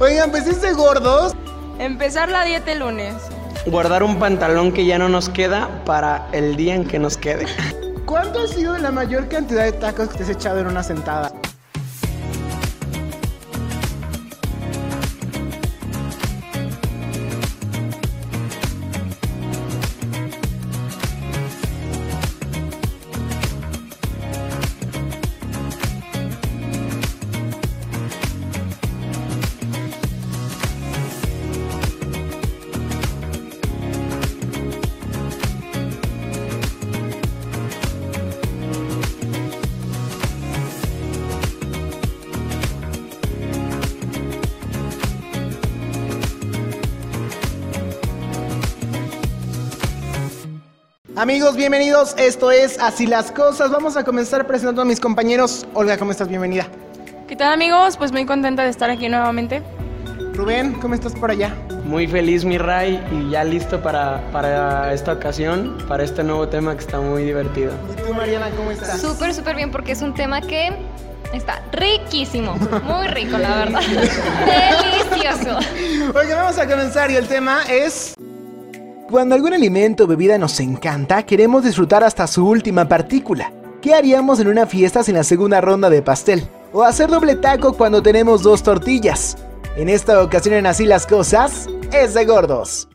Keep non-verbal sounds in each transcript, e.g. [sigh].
Oigan, pues es de gordos. Empezar la dieta el lunes. Guardar un pantalón que ya no nos queda para el día en que nos quede. ¿Cuánto ha sido la mayor cantidad de tacos que te has echado en una sentada? Amigos, bienvenidos. Esto es Así las Cosas. Vamos a comenzar presentando a mis compañeros. Olga, ¿cómo estás? Bienvenida. ¿Qué tal amigos? Pues muy contenta de estar aquí nuevamente. Rubén, ¿cómo estás por allá? Muy feliz mi Ray y ya listo para, para esta ocasión, para este nuevo tema que está muy divertido. ¿Y tú, Mariana, cómo estás? Súper, súper bien porque es un tema que está riquísimo. Muy rico, la verdad. [laughs] Delicioso. Oigan, vamos a comenzar y el tema es... Cuando algún alimento o bebida nos encanta, queremos disfrutar hasta su última partícula. ¿Qué haríamos en una fiesta sin la segunda ronda de pastel? O hacer doble taco cuando tenemos dos tortillas. En esta ocasión en Así las Cosas, es de gordos.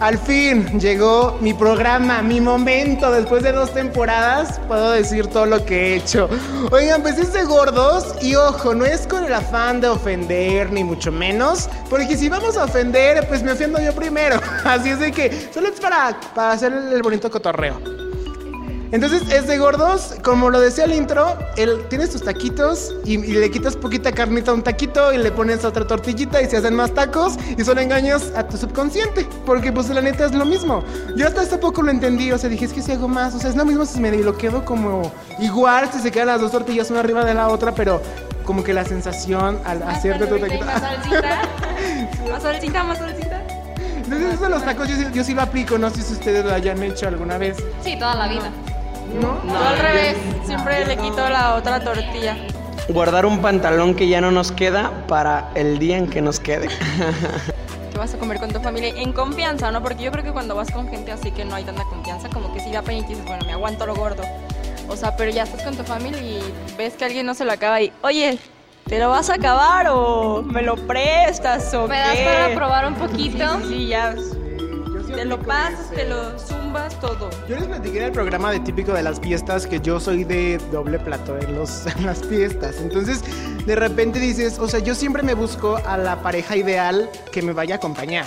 Al fin llegó mi programa, mi momento. Después de dos temporadas, puedo decir todo lo que he hecho. Oigan, pues es de gordos. Y ojo, no es con el afán de ofender, ni mucho menos. Porque si vamos a ofender, pues me ofendo yo primero. [laughs] Así es de que solo es para, para hacer el bonito cotorreo. Entonces es de gordos, como lo decía el intro, el, tienes tus taquitos y, y, le quitas poquita carnita a un taquito y le pones otra tortillita y se hacen más tacos y solo engañas a tu subconsciente, porque pues la neta es lo mismo. Yo hasta hace poco lo entendí, o sea, dije, es que si hago más, o sea, es lo mismo si me lo quedo como igual, si se quedan las dos tortillas una arriba de la otra, pero como que la sensación al hacerte tu taquito... Más [laughs] salsita, más salsita, más salsita. Entonces eso de los tacos yo sí lo aplico, no sé si ustedes lo hayan hecho alguna vez, Sí, toda la vida. ¿No? Yo al revés, siempre le quito la otra tortilla. Guardar un pantalón que ya no nos queda para el día en que nos quede. Que vas a comer con tu familia en confianza, ¿no? Porque yo creo que cuando vas con gente así que no hay tanta confianza, como que si da pena y dices, bueno, me aguanto lo gordo. O sea, pero ya estás con tu familia y ves que alguien no se lo acaba y, oye, ¿te lo vas a acabar o me lo prestas o ¿Me das qué? para probar un poquito? Sí, sí, ya. Te lo pasas, te lo zumbas, todo. Yo les platiqué en el programa de típico de las fiestas que yo soy de doble plato en, los, [laughs] en las fiestas. Entonces, de repente dices, o sea, yo siempre me busco a la pareja ideal que me vaya a acompañar.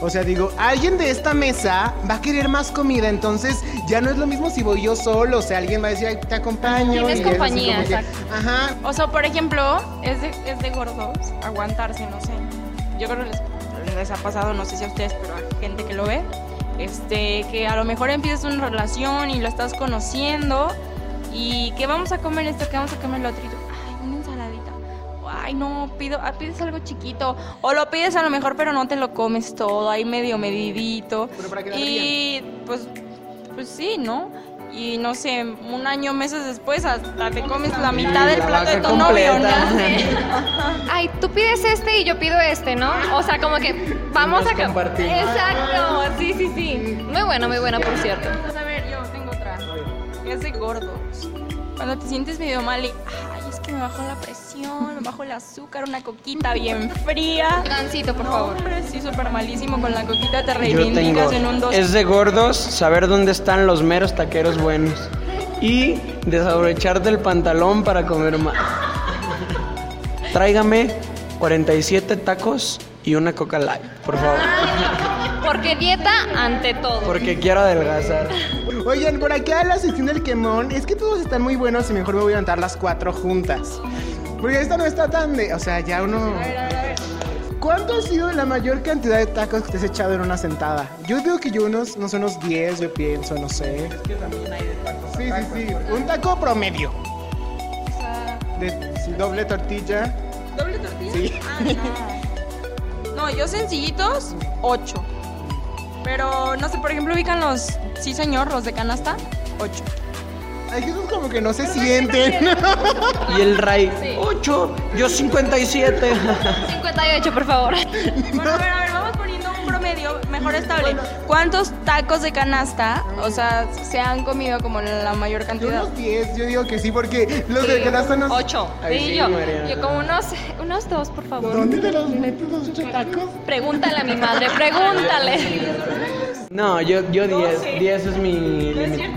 O sea, digo, alguien de esta mesa va a querer más comida, entonces ya no es lo mismo si voy yo solo, o sea, alguien va a decir, "Ay, te acompaño. Tienes y compañía, exacto. Ajá, O sea, por ejemplo, es de, es de gordos aguantarse, no sé. Yo creo que les, les ha pasado, no sé si a ustedes, pero a gente que lo ve. Este, que a lo mejor empiezas una relación y lo estás conociendo y que vamos a comer esto, que vamos a comer lo otro. y tú, Ay, una ensaladita. Ay, no, pido, ah, pides algo chiquito. O lo pides a lo mejor, pero no te lo comes todo, ahí medio medidito. Pero para quedar y pues, pues sí, ¿no? Y no sé, un año, meses después, hasta te comes la mitad del la plato de tu novio. ¿no? [laughs] Ay, tú pides este y yo pido este, ¿no? O sea, como que vamos a... compartimos. Exacto, sí, sí, sí. Muy buena, muy buena, por cierto. A ver, yo tengo otra. Es de gordos. Cuando te sientes medio mal y, ay, es que me bajó la presión, me bajó el azúcar, una coquita bien fría. Gancito, por No, favor. hombre, sí, súper malísimo. Con la coquita te Yo reivindicas tengo. en un dos. Es de gordos saber dónde están los meros taqueros buenos. Y desabrocharte el pantalón para comer más. Tráigame 47 tacos y una coca light, por favor. Porque dieta ante todo. Porque quiero adelgazar. Oigan, por acá la sección del quemón, es que todos están muy buenos y mejor me voy a levantar las cuatro juntas. Porque esta no está tan de. O sea, ya uno. ¿Cuánto ha sido la mayor cantidad de tacos que te has echado en una sentada? Yo digo que yo unos, no sé, unos 10, yo pienso, no sé. Es que también hay de tacos. Sí, sí, sí. Un taco promedio. O sea, De sí, doble tortilla. ¿Doble tortilla? Sí. Ah, no. No, yo sencillitos, 8. Pero, no sé, por ejemplo, ubican los, sí señor, los de canasta, 8. Ay, que esos como que no se sienten. [laughs] Y el Ray, 8, yo 57. 58, [laughs] por favor. [laughs] Bueno, a ver, a ver, vamos poniendo un promedio mejor estable. ¿Cuántos tacos de canasta, o sea, se han comido como la mayor Yo cantidad? unos 10, yo digo que sí, porque los de canasta no... 8. Ay, Sí, sí, yo. Mariana. Yo como unos, unos dos, por favor. ¿Dónde te los metes los ocho tacos? Pregúntale a mi madre, pregúntale. No, yo, yo 10. 10 es mi límite.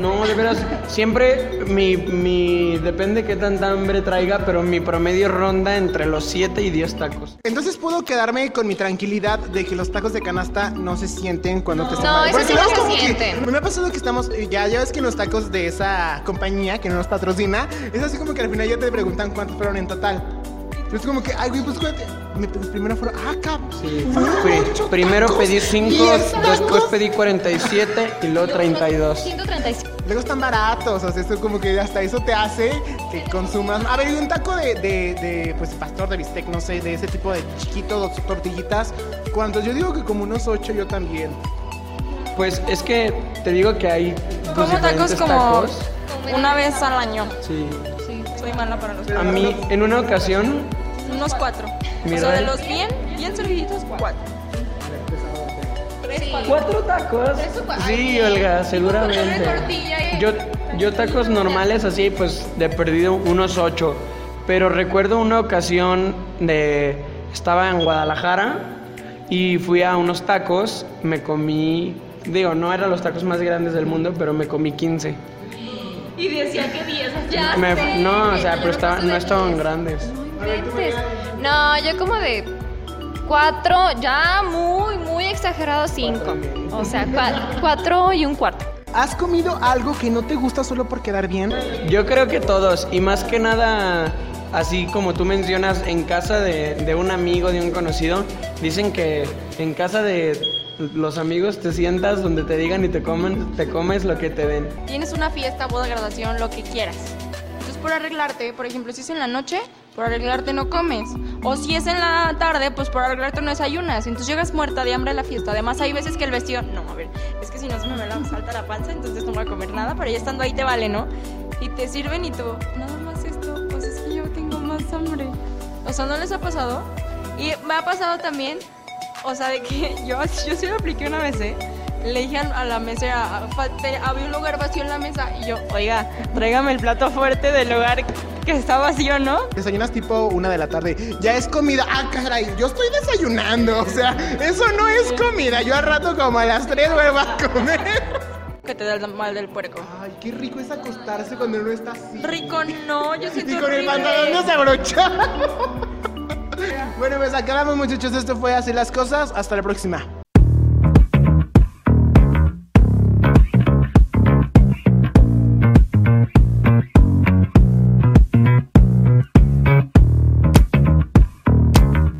No, de veras, siempre mi, mi, depende qué tanta hambre traiga, pero mi promedio ronda entre los 7 y 10 tacos. Entonces puedo quedarme con mi tranquilidad de que los tacos de canasta no se sienten cuando te están No, esos sí no se como que- sienten. me ha pasado que estamos, eh, ya, ya ves que los tacos de esa compañía que no nos patrocina, es así como que al final ya te preguntan cuántos fueron en total. Es como que, ay, güey, pues cuéntate. Me- primero fueron, ah, cap. Sí, primero tacos, pedí 5, 10 después pedí 47 y luego 32. 135. Luego están baratos, o sea, esto como que hasta eso te hace que consumas. A ver, y un taco de, de, de, pues, pastor, de bistec, no sé, de ese tipo de chiquito, dos tortillitas. ¿Cuántos? Yo digo que como unos ocho yo también. Pues es que te digo que hay pues, Como tacos como tacos. Una vez al año. Sí. Sí, soy mala para los A mí, en una ocasión, Unos cuatro. O Mira, sea, de los bien, bien serviditos, cuatro. ¿Cuatro tacos? Sí, Olga, seguramente. Yo, yo tacos normales así, pues de perdido unos ocho. Pero recuerdo una ocasión de... Estaba en Guadalajara y fui a unos tacos, me comí... Digo, no eran los tacos más grandes del mundo, pero me comí 15. Y decía que 10. Ya Me- sé, no, o sea, pero estaban- paso no estaban 10. grandes. No yo como de cuatro, ya muy, muy exagerado cinco. O sea, cua- cuatro y un cuarto. ¿Has comido algo que no te gusta solo por quedar bien? Yo creo que todos, y más que nada, así como tú mencionas, en casa de, de un amigo, de un conocido, dicen que en casa de los amigos te sientas donde te digan y te comen, te comes lo que te den. Tienes una fiesta, boda, graduación, lo que quieras. Entonces, por arreglarte, por ejemplo, si es en la noche, por arreglarte no comes. O si es en la tarde, pues por arreglarte no desayunas. Entonces llegas muerta de hambre a la fiesta. Además, hay veces que el vestido. No, a ver, es que si no se me va a salta la panza, entonces no voy a comer nada, pero ya estando ahí te vale, ¿no? Y te sirven y tú, nada más esto, pues es que yo tengo más hambre. O sea, ¿no les ha pasado? Y me ha pasado también, o sea, de que yo, yo sí lo apliqué una vez, ¿eh? Le dije a la mesera, había un lugar vacío en la mesa y yo, oiga, tráigame el plato fuerte del lugar que está vacío, ¿no? Desayunas tipo una de la tarde. Ya es comida. Ah, caray, yo estoy desayunando. O sea, eso no es comida. Yo al rato como a las tres vuelvo a comer. Que te da el mal del puerco. Ay, qué rico es acostarse cuando uno está así. Rico no, yo siento Y con el horrible. pantalón desabrochado. Bueno, pues acabamos muchachos. Esto fue Así las cosas. Hasta la próxima.